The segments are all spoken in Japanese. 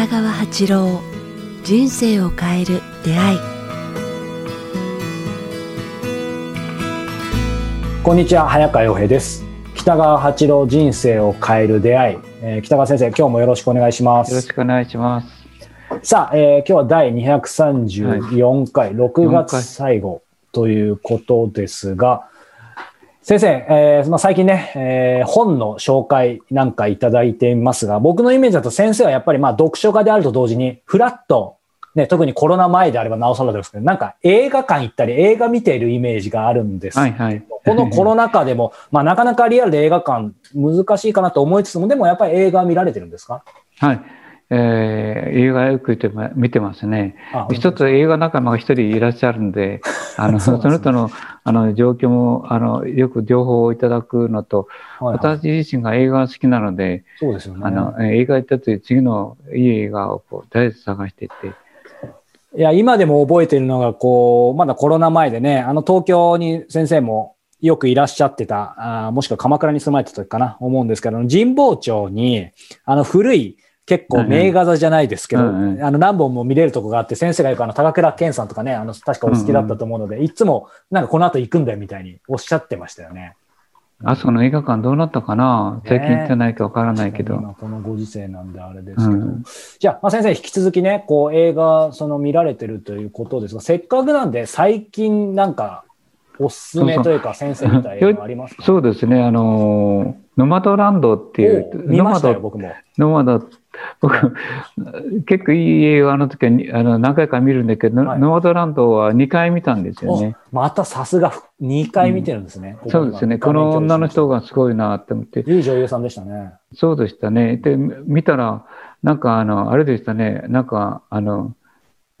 北川八郎人生を変える出会い。こんにちは早川洋平です。北川八郎人生を変える出会い、えー北川先生今日もよろしくお願いしまよろしすくお願いします。さあ、えー今日は第234回、6月最後ということですが先生、えーまあ、最近ね、えー本の紹介なんかいただいていますが僕のイメージだと先生はやっぱりまあ読書家であると同時にフラットね、特にコロナ前であればなおさらですけど、なんか映画館行ったり映画見ているイメージがあるんですはいはい。この コロナ禍でも、まあ、なかなかリアルで映画館難しいかなと思いつつも、でもやっぱり映画見られてるんですか？はい。えー映画よく見てま見てますね。あ一つ映画仲間が一人いらっしゃるんで、あの、その人の、あの、状況も、あの、よく情報をいただくのと、はいはい私自身が映画が好きなので、そうですよね。あの、えー映画行った時、次のいい映画をこう、とりあえず探していって、いや、今でも覚えてるのが、こう、まだコロナ前でね、あの東京に先生もよくいらっしゃってた、あーもしくは鎌倉に住まれてた時かな、思うんですけど、神保町に、あの古い、結構名画座じゃないですけど、うんうん。あの何本も見れるとこがあって、先生がよくあの高倉健さんとかね、あの確かお好きだったと思うので、いつもなんかこの後行くんだよみたいにおっしゃってましたよね。あそこの映画館どうなったかな？最近行ってないかわからないけど。今このご時世なんであれですけど。うん。じゃあ、まあ、先生、引き続きね、こう映画、その見られてるということですが、せっかくなんで、最近なんか、おすすめというか、先生みたい映画ありますか？そうですね、あの、ノマドランドっていうノマましたよ、ド、僕も。ノマド、僕、結構いい映画の時はにあの何回か見るんだけど、はいノマドランドは2回見たんですよね。おまたさすが2回見てるんですね。そうですね、この女の人がすごいなって思って、いい女優さんでしたね。そうでしたね。で、見たら、なんかあの、あれでしたね、なんかあの、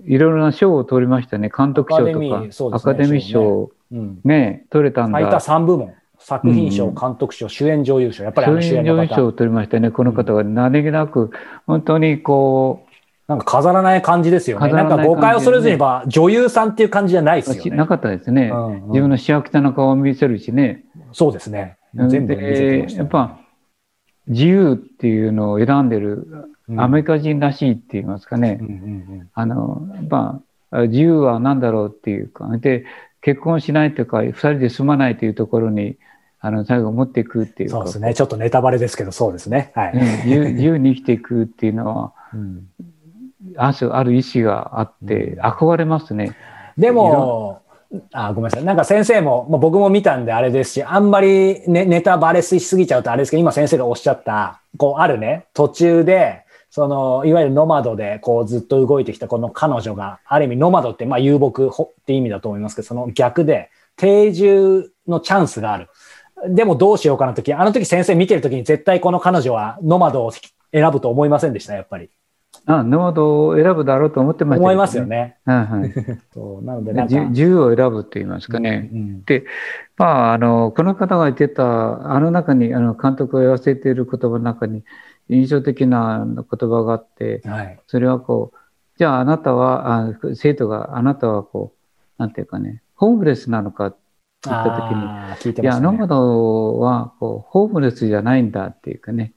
いろいろな賞を取りましたね。監督賞とか、アカデミー賞うん。ね、取れたん最多だ。3部門。作品賞、うん監督賞、主演女優賞。やっぱりあの主主演演の方。女優賞を取りましたね。この方が何気なく、本当にこなんか飾らない感じですよね。な飾らないんか誤解をそれずにば、女優さんっていう感じじゃないですよう、ね。なかったですね。うんうん自分の幸せな顔を見せるしね。そうですね。全部見せてやっぱ、自由っていうのを選んでるうんアメリカ人らしいって言いますかね。あの、やっぱ、自由は何だろうっていうか、で、結婚しないとか、二人で住まないというところに、あの、最後持っていくっていうか、そうですね。ちょっとネタバレですけど、そうですね。はい。うん自由に生きていくっていうのは、うんあるある意志があって、うん憧れますね。でも、あ、ごめんなさい。なんか先生も、まあ、僕も見たんであれですし、あんまり、ね、ネタバレしすぎちゃうとあれですけど、今先生がおっしゃった、こう、あるね、途中で、その、いわゆるノマドで、こう、ずっと動いてきたこの彼女が、ある意味ノマドって、まあ、遊牧ほって意味だと思いますけど、その逆で、定住のチャンスがある。でもどうしようかな時、あの時先生見てる時に絶対この彼女はノマドを選ぶと思いませんでした、やっぱり。あ、ノマドを選ぶだろうと思ってましたけど思いますよ。ね。はいはい。そうなので、なんか。自自由を選ぶと言いますかね。うんまあ、あの、この方が言ってた、あの中に、あの、監督が言わせている言葉の中に、印象的な言葉があって、はい。それはこう、じゃああなたは、あ生徒が、あなたはこう、なんていうかね、ホームレスなのかって言った時に、いていや。ノマドは、こう、ホームレスじゃないんだっていうかね。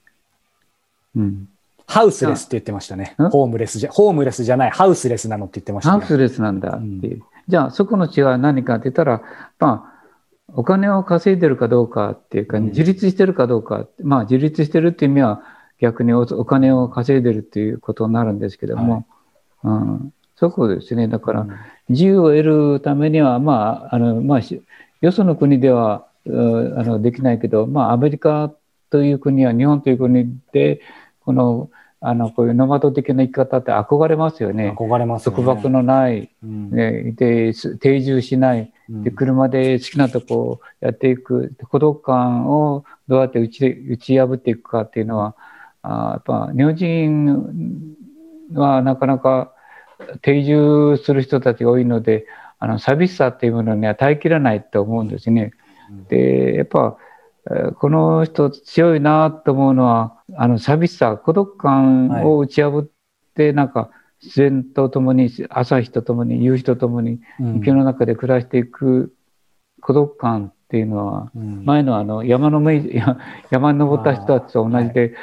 うん。ハウスレスって言ってましたね。ん？ホームレスじゃ、ホームレスじゃない、ハウスレスなのって言ってましたね。ハウスレスなんだっていう。じゃあ、そこの違いは何かって言ったら、まあ、お金を稼いでるかどうかっていうか、うん自立してるかどうか。まあ、自立してるっていう意味は、逆におお金を稼いでるっていうことになるんですけども、うん、そこですね。だから、うん自由を得るためには、まあ、あの、まあ、しよその国では、うあの、できないけど、まあ、アメリカという国や日本という国で、この、あの、こういうノマド的な生き方って憧れますよね。憧れます。束縛のない、うんね、で、す定住しない、うんで、車で好きなとこをやっていく、孤独感をどうやって打ち打ち破っていくかっていうのは、あーやっぱ日本人はなかなか定住する人たちが多いので、あの寂しさっていうものには耐えきらないと思うんですね。で、やっぱ、えーこの人強いなと思うのは、あの寂しさ、孤独感を打ち破って、なんか自然とともに、朝日とともに、夕日とともに、うん。池の中で暮らしていく孤独感っていうのは、うん。前のあの山の山に登った人たちと同じで、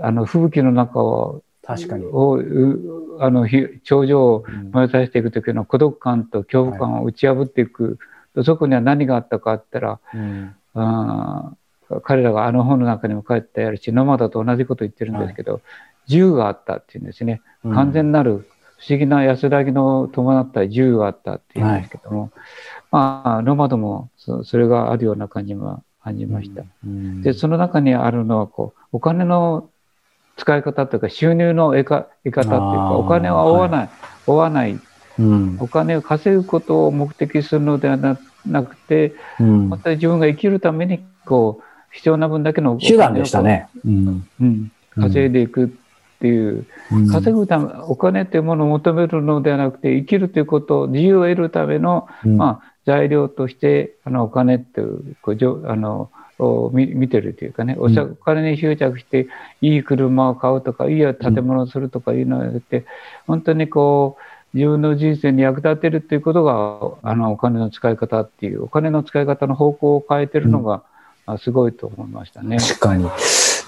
あの吹雪の中を確かに。をうあのひ頂上を燃やさせていく時の孤独感と恐怖感を打ち破っていく、そこには何があったかって言ったら、うん。あー彼らがあの本の中にも書いてあるしノマドと同じこと言ってるんですけど、自由があったっていうんですね。完全なる不思議な安らぎの伴った自由があったっていうんですけども、まあノマドもそそれがあるような感じは感じました。うん。でその中にあるのはこうお金の使い方というか収入の得か得方っていうあかーお金は追わない、追わない。うん。お金を稼ぐことを目的するのではななくてうん。本当に自分が生きるためにこう必要な分だけのお金を手段でしたね。うん。うん、稼いでいくっていう、稼ぐためお金っていうものを求めるのではなくて生きるということ自由を得るための、うん。まあ、材料としてあのお金っていうこうじょあのを見見てるというかねお金に執着していい車を買うとかいい建物をするとかいうのをやって本当にこう自分の人生に役立てるっていうことがあのお金の使い方っていうお金の使い方の方向を変えてるのが、あすごいと思いましたね。確かに。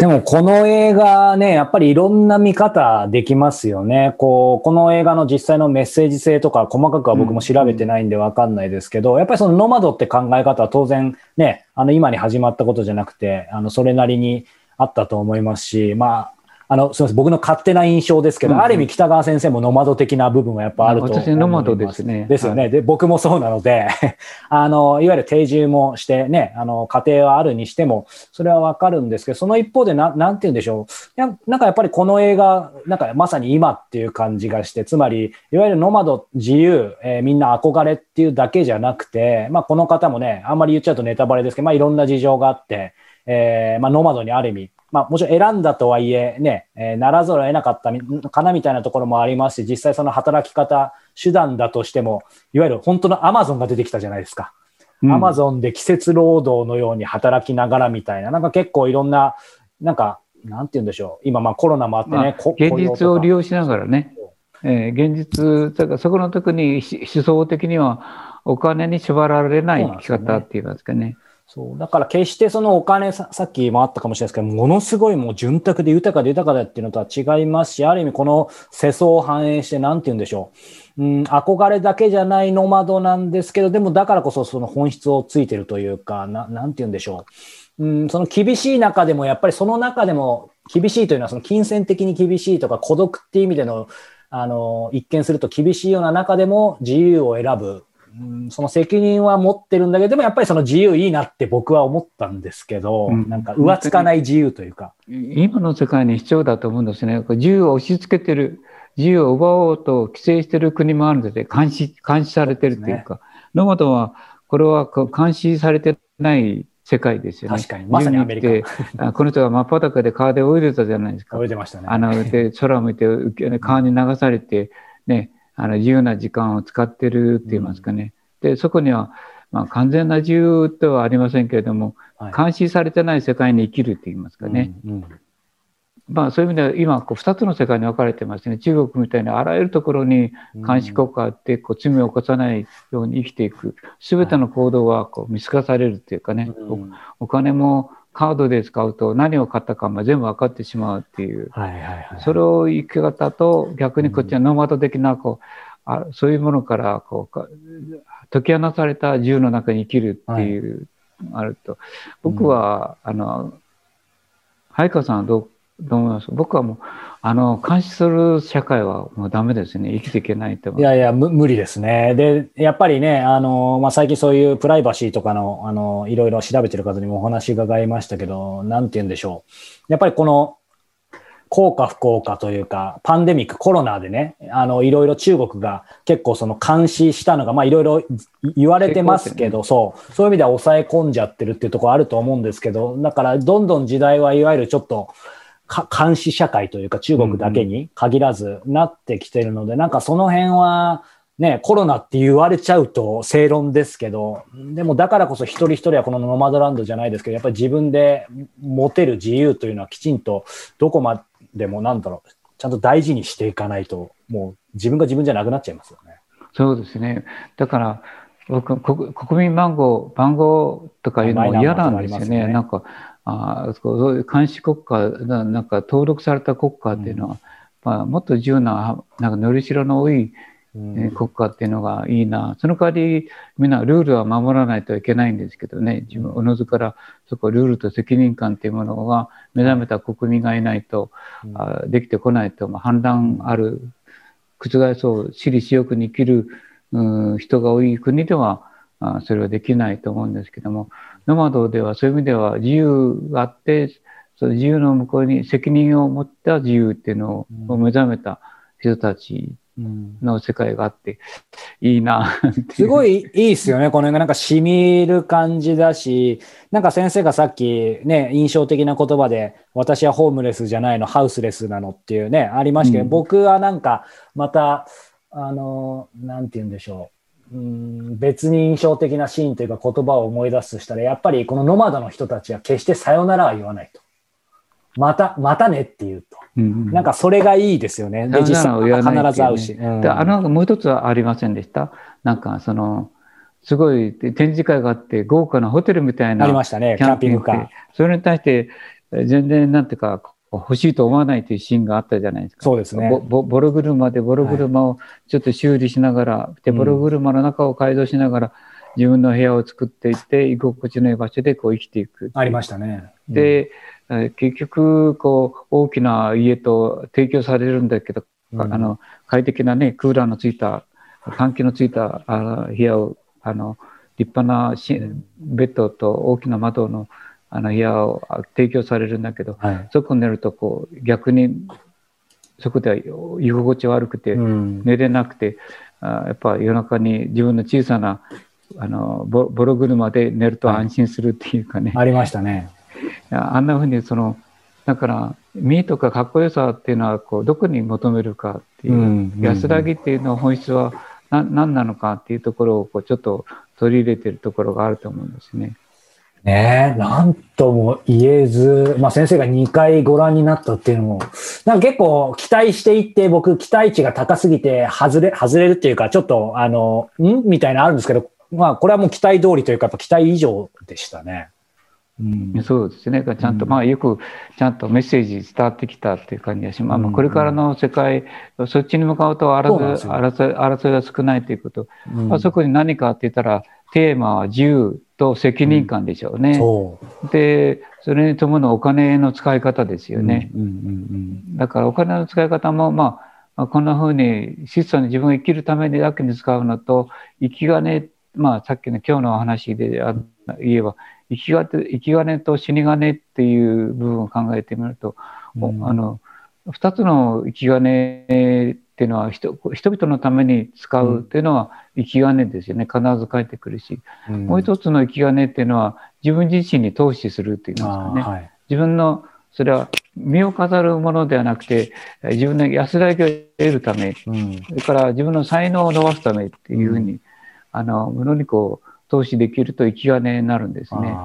でもこの映画ね、やっぱりいろんな見方できますよね。こう、この映画の実際のメッセージ性とか細かくは僕も調べてないんでわかんないですけど、やっぱりそのノマドって考え方は当然ね、あの今に始まったことじゃなくて、あのそれなりにあったと思いますし、まあ、あの、すみません、僕の勝手な印象ですけど、うんある意味北川先生もノマド的な部分はやっぱあると思います。私ノマドですねですよね。で、僕もそうなので、あの、いわゆる定住もしてね、あの、家庭はあるにしても、それはわかるんですけど、その一方でな、なんて言うんでしょう。いやなんかやっぱりこの映画、なんかまさに今っていう感じがして、つまり、いわゆるノマド、自由、えーみんな憧れっていうだけじゃなくて、まあこの方もね、あんまり言っちゃうとネタバレですけど、まあいろんな事情があって、えーまあノマドにある意味、まあもちろん選んだとはいえね、えーならざるを得なかったみかなみたいなところもありますし、実際その働き方、手段だとしても、いわゆる本当のアマゾンが出てきたじゃないですか。うんアマゾンで季節労働のように働きながらみたいな、なんか結構いろんな、なんか、なんて言うんでしょう。今まあコロナもあってね、まあこ現実を利用用しながらね、えー現実、だからそこの時にし思想的にはお金に縛られない生き方って言いますかね。そう。だから決してそのお金さ、さっきもあったかもしれないですけど、ものすごいもう潤沢で豊かで豊かだっていうのとは違いますし、ある意味この世相を反映して、なんて言うんでしょう。うん、憧れだけじゃないノマドなんですけど、でもだからこそその本質をついてるというか、ななんて言うんでしょう。うん、その厳しい中でも、やっぱりその中でも厳しいというのは、その金銭的に厳しいとか孤独っていう意味での、あの、一見すると厳しいような中でも自由を選ぶ。うん、その責任は持ってるんだけど、でもやっぱりその自由いいなって僕は思ったんですけど、うんなんか浮つかない自由というか。今の世界に必要だと思うんですね。自由を押し付けてる、自由を奪おうと規制してる国もあるので、監視、監視されてるっていうか、ノマドは、これは監視されてない世界ですよね。確かにまさにアメリカこの人が真っ裸で川で泳いでたじゃないですか覚。えてましたね。あの、で、空を向いて、川に流されて、ね、あの、自由な時間を使ってるって言いますかね。で、そこには、まあ、完全な自由ではありませんけれども、はい監視されてない世界に生きるって言いますかね。うんうんまあ、そういう意味では、今、こう、二つの世界に分かれてますね。中国みたいにあらゆるところに監視国家って、こう、罪を起こさないように生きていく。すべての行動は、こう、見透かされるっていうかね、うんおお金もカードで使うと何を買ったかも全部分かってしまうっていう。はいはいはい。それを生き方と逆にこっちはノマド的なこうあそういうものからこうか解き放たれた自由の中に生きるっていう、あると僕は、あの早川さんはどう思います。僕はもうあの監視する社会はもうダメですね。生きていけないと思いうやいや、む無理ですね。で、やっぱりね、あの、まあ、最近そういうプライバシーとかの、あの、いろいろ調べてる方にもお話伺いましたけど、なんて言うんでしょう。やっぱりこの、効果不効果というか、パンデミック、コロナでね、あの、いろいろ中国が結構その監視したのが、まあいろいろ言われてますけど、そう、そういう意味では抑え込んじゃってるっていうところあると思うんですけど、だからどんどん時代はいわゆるちょっと、か監視社会というか中国だけに限らずなってきてるので、なんかその辺は、ね、コロナって言われちゃうと正論ですけど、でもだからこそ一人一人はこのノマドランドじゃないですけど、やっぱり自分で持てる自由というのはきちんとどこまでもなんだろう、ちゃんと大事にしていかないと、もう自分が自分じゃなくなっちゃいますよね。そうですね。だから僕国国民番号番号とかいうのも嫌なんですよとかありますよねね。なんかあーそういう監視国家ななんか登録された国家っていうのは、まあ、もっと自由な、なんか、のりしろの多い、うん。えー国家っていうのがいいな。その代わり、みんなルールは守らないといけないんですけどね、自分、おのずから、そこ、ルールと責任感っていうものが目覚めた国民がいないと、うん。あできてこないと、まあ、反乱ある、覆そう、私利私欲に生きる、うん人が多い国では、あそれはできないと思うんですけども、ノマドではそういう意味では自由があって、その自由の向こうに責任を持った自由っていうのを目覚めた人たちうんの世界があって、いいなすごいいいですよね。この辺がなんか染みる感じだし、なんか先生がさっきね、印象的な言葉で、私はホームレスじゃないの、ハウスレスなのっていうね、ありましたけど、うん僕はなんか、また、あの、なんて言うんでしょう。うん別に印象的なシーンというか言葉を思い出すとしたら、やっぱりこのノマドの人たちは決してさよならは言わないと。また、またねって言うと。うんなんかそれがいいですよね。で、実際必ず会うし。うんであのもう一つはありませんでした？なんかそのすごい展示会があって豪華なホテルみたいなありましたね、キャンピングカー。それに対してえ全然なんていうか欲しいと思わないというシーンがあったじゃないですか。そうですね。ボボボロ車でボロ車をちょっと修理しながら、でうんボロ車の中を改造しながら自分の部屋を作っていって居心地のいい場所でこう生きていく。ありましたね。で、えー結局こう大きな家と提供されるんだけど、うんあの快適なねクーラーのついた換気のついたあ部屋をあの立派なしうんベッドと大きな窓のあの部屋をあ提供されるんだけどはい。そこに寝るとこう逆にそこでは居心地悪くてうん寝れなくて、あやっぱ夜中に自分の小さなあのボボロ車で寝ると安心するっていうかね、ありましたね。あんなふうにそのだから身とかかっこよさっていうのはこうどこに求めるかっていう、うん安らぎっていうの本質はな何なのかっていうところをこうちょっと取り入れてるところがあると思うんですね。ねえ、なんとも言えず、まあ先生が2回ご覧になったっていうのも、なんか結構期待していって、僕期待値が高すぎて外れ、外れるっていうか、ちょっとあの、ん？みたいなのあるんですけど、まあこれはもう期待通りというか、やっぱ期待以上でしたね。うん。そうですね。ちゃんと、うんまあよくちゃんとメッセージ伝わってきたっていう感じがします。まあこれからの世界、そっちに向かうと争いよ争い争いが少ないということ。うんまあそこに何かって言ったら、テーマは自由と責任感でしょうね。そう。で、それに伴うお金の使い方ですよね。だからお金の使い方も、まあ、まあこんな風に質素に自分が生きるためにだけに使うのと、生き金、まあさっきの今日のお話であ言えば、生きが生き金と死に金っていう部分を考えてみると、おうんあの、二つの生き金っていうのは人人々のために使うっていうのは生き金ですよね。必ず返ってくるし。うん。もう一つの生き金っていうのは自分自身に投資するっていうんですあかね。ーはい。自分のそれは身を飾るものではなくてえー自分の安らぎを得るためうん。それから自分の才能を伸ばすためっていうふうに、あのものにこう投資できると生き金になるんですね。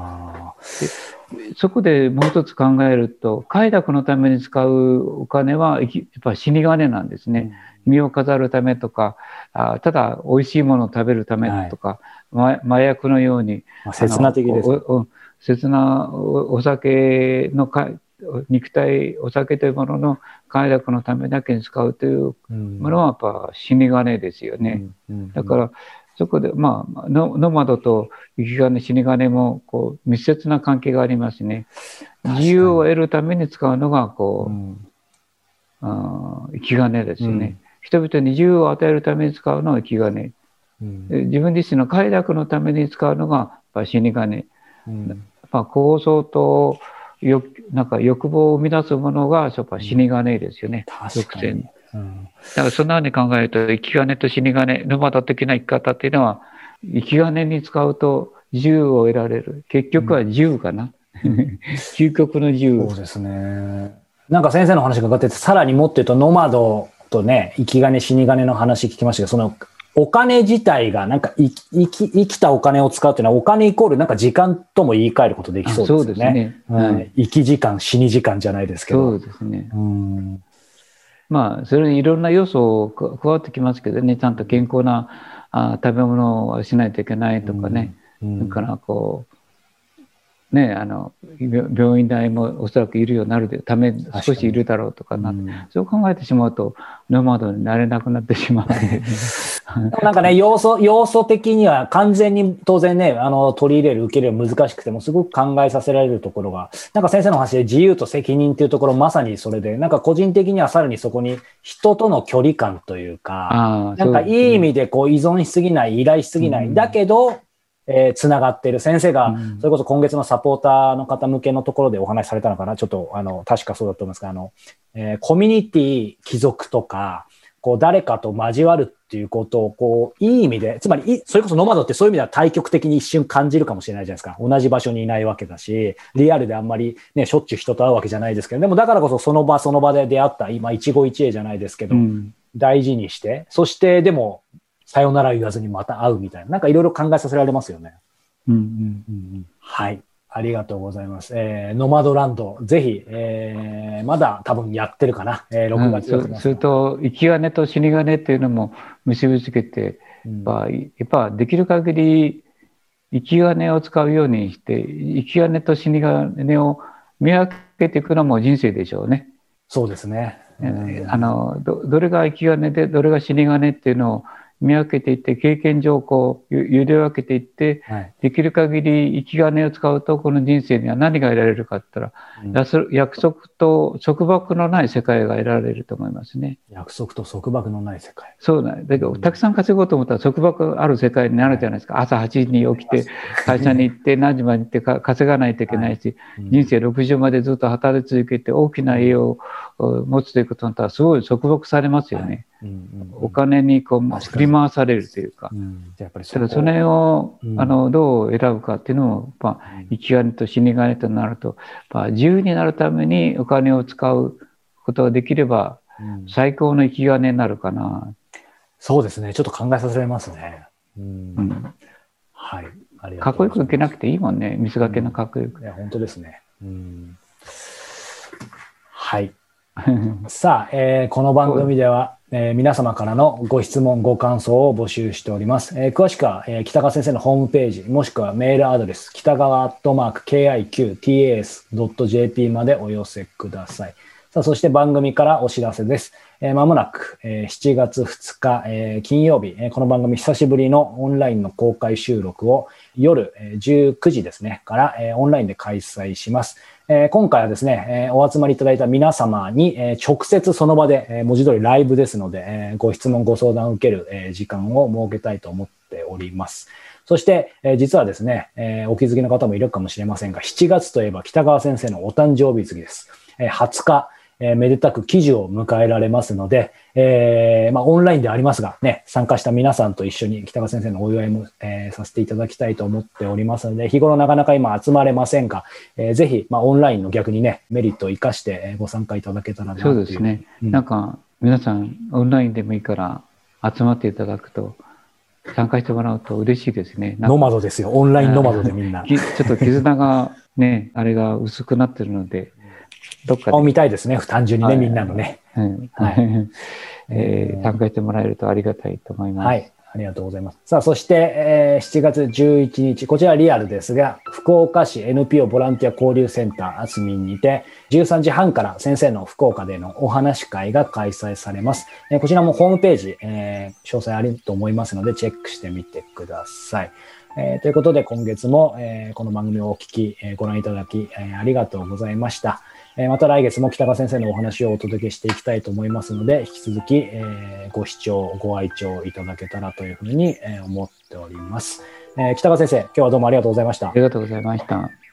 あそこでもう一つ考えると快楽のために使うお金はやっぱ死に金なんですーね。身を飾るためとかあただ美味しいものを食べるためとか、ま麻薬のようにまあ切な的です。切なおお酒のか肉体お酒というものの快楽のためだけに使うといううんものはやっぱ死に金ですよね。うん。うん。だからそこでまあノノマドと生き金死に金もこう密接な関係がありますね。自由を得るために使うのがこう、うんあー生き金ですよね。うん人々に自由を与えるために使うのは生き金。うんで自分自身の快楽のために使うのがやっぱ死に金。うんやっぱ構想と欲なんか欲望を生み出すものがやっぱ死に金ですよね。確かに。うんだからそんなふうに考えると生き金と死に金、ノマド的な生き方っていうのは生き金に使うと自由を得られる。結局は自由かな。究極の自由そう。ですね。なんか先生の話が伺ってて、さらにもっと言うと、ノマドとね、生き金、死に金の話聞きましたけど、その、お金自体が、なんか生き、生き、生きたお金を使うっていうのは、お金イコールなんか時間とも言い換えることできそうですよね。あそうですねはいはい生き時間、死に時間じゃないですけそど。うですね。うん。まあ、それにいろんな要素を加加わってきますけどね、ちゃんと健康なあ食べ物をしないといけないとかね、うん。だからこう、ね、あの病院代もおそらくいるようになるため少しいるだろうとかな、うん、そう考えてしまうとノマドになれなくなってしまう。なんかね 要素要素的には完全に当然ねあの取り入れる受け入れる難しくてもすごく考えさせられるところがなんか先生の話で自由と責任っていうところまさにそれでなんか個人的にはさらにそこに人との距離感というかなんかいい意味でこう依存しすぎない依頼しすぎない、うん、だけどえー、つながっている。先生が、それこそ今月のサポーターの方向けのところでお話しされたのかな？ちょっと、あの、確かそうだと思いますが、あの、えー、コミュニティ帰属とか、こう、誰かと交わるっていうことを、こう、いい意味で、つまり、それこそノマドってそういう意味では対極的に一瞬感じるかもしれないじゃないですか。同じ場所にいないわけだし、リアルであんまりね、しょっちゅう人と会うわけじゃないですけど、でもだからこそその場その場で出会った、今、一期一会じゃないですけど、うん、大事にして、そしてでも、さよなら言わずにまた会うみたいな、なんかいろいろ考えさせられますよね。うんうんうんはい。ありがとうございます。えー、ノマドランド、ぜひ、えー、まだ多分やってるかな。えー、6月、うん、それと、生き金と死に金っていうのも結びつけて、うん、やっぱできる限り生き金を使うようにして、生き金と死に金を見分けていくのも人生でしょうね。そうですね。うん、あのどどれが生き金でどれが死に金っていうのを見分けていって経験上こう揺れ分けていって、はい、できる限り生き金を使うとこの人生には何が得られるかって言ったら、うん、約束と束縛のない世界が得られると思いますね。約束と束縛のない世界。そうなんだけど、たくさん稼ごうと思ったら束縛ある世界になるじゃないですか。朝8時に起きて会社に行って 何時まで行って稼がないといけないし、はいうん、人生60までずっと働き続けて大きな家を持つということになったらすごい束縛されますよね。はいお金にこう振り回されるというか、うん、やっぱりそそれを、うん、あのどう選ぶかっていうのを、まあ、生き金と死に金となると、まあ、自由になるためにお金を使うことができれば、最高の生き金になるかな。そうですね。ちょっと考えさせられますね。うん。はい。ありがとうかっこよく受けなくていいもんね。水がけのかっこよく。いや、本当ですね。うん。はい。さあ、えー、この番組では、えー、皆様からのご質問、ご感想を募集しております。えー、詳しくは、えー、北川先生のホームページ、もしくはメールアドレス、北川アットマーク KIQTAS.jp までお寄せください。さあ、そして番組からお知らせです。えー、まもなく、えー、7月2日、えー、金曜日、えー、この番組久しぶりのオンラインの公開収録を夜、えー、19時ですね、から、えー、オンラインで開催します。えー、今回はですね、えー、お集まりいただいた皆様に、えー、直接その場で、え、文字通りライブですので、え、ご質問、ご相談を受ける、え、時間を設けたいと思っております。そして、え、実はですね、え、お気づきの方もいるかもしれませんが、7月といえば北川先生のお誕生日月です。えー、20日、えー、めでたく記事を迎えられますので、えー、まあ、オンラインでありますが、ね、参加した皆さんと一緒に北川先生のお祝いも、えー、させていただきたいと思っておりますので、日頃なかなか今集まれませんが、えー、ぜひ、まあ、オンラインの逆にね、メリットを生かしてご参加いただけたらなとそうですね。うん、なんか、皆さん、オンラインでもいいから集まっていただくと、参加してもらうと嬉しいですね。ノマドですよ。オンラインノマドでみんな。ちょっと絆がね、あれが薄くなってるので、どっかで。見たいですね、単純にね、はい、みんなのね。はい。えー、参加してもらえるとありがたいと思います。はい。ありがとうございます。さあ、そして、えー、7月11日、こちらリアルですが、福岡市 NPO ボランティア交流センターアスミンにて、13時半から先生の福岡でのお話会が開催されます。えー、こちらもホームページ、えー、詳細あると思いますので、チェックしてみてください。えー、ということで、今月も、えー、この番組をお聞き、えー、ご覧いただき、えー、ありがとうございました。えまた来月も北川先生のお話をお届けしていきたいと思いますので、引き続き、えご視聴、ご愛聴いただけたらというふうにえ思っております。え北川先生、今日はどうもありがとうございました。ありがとうございました。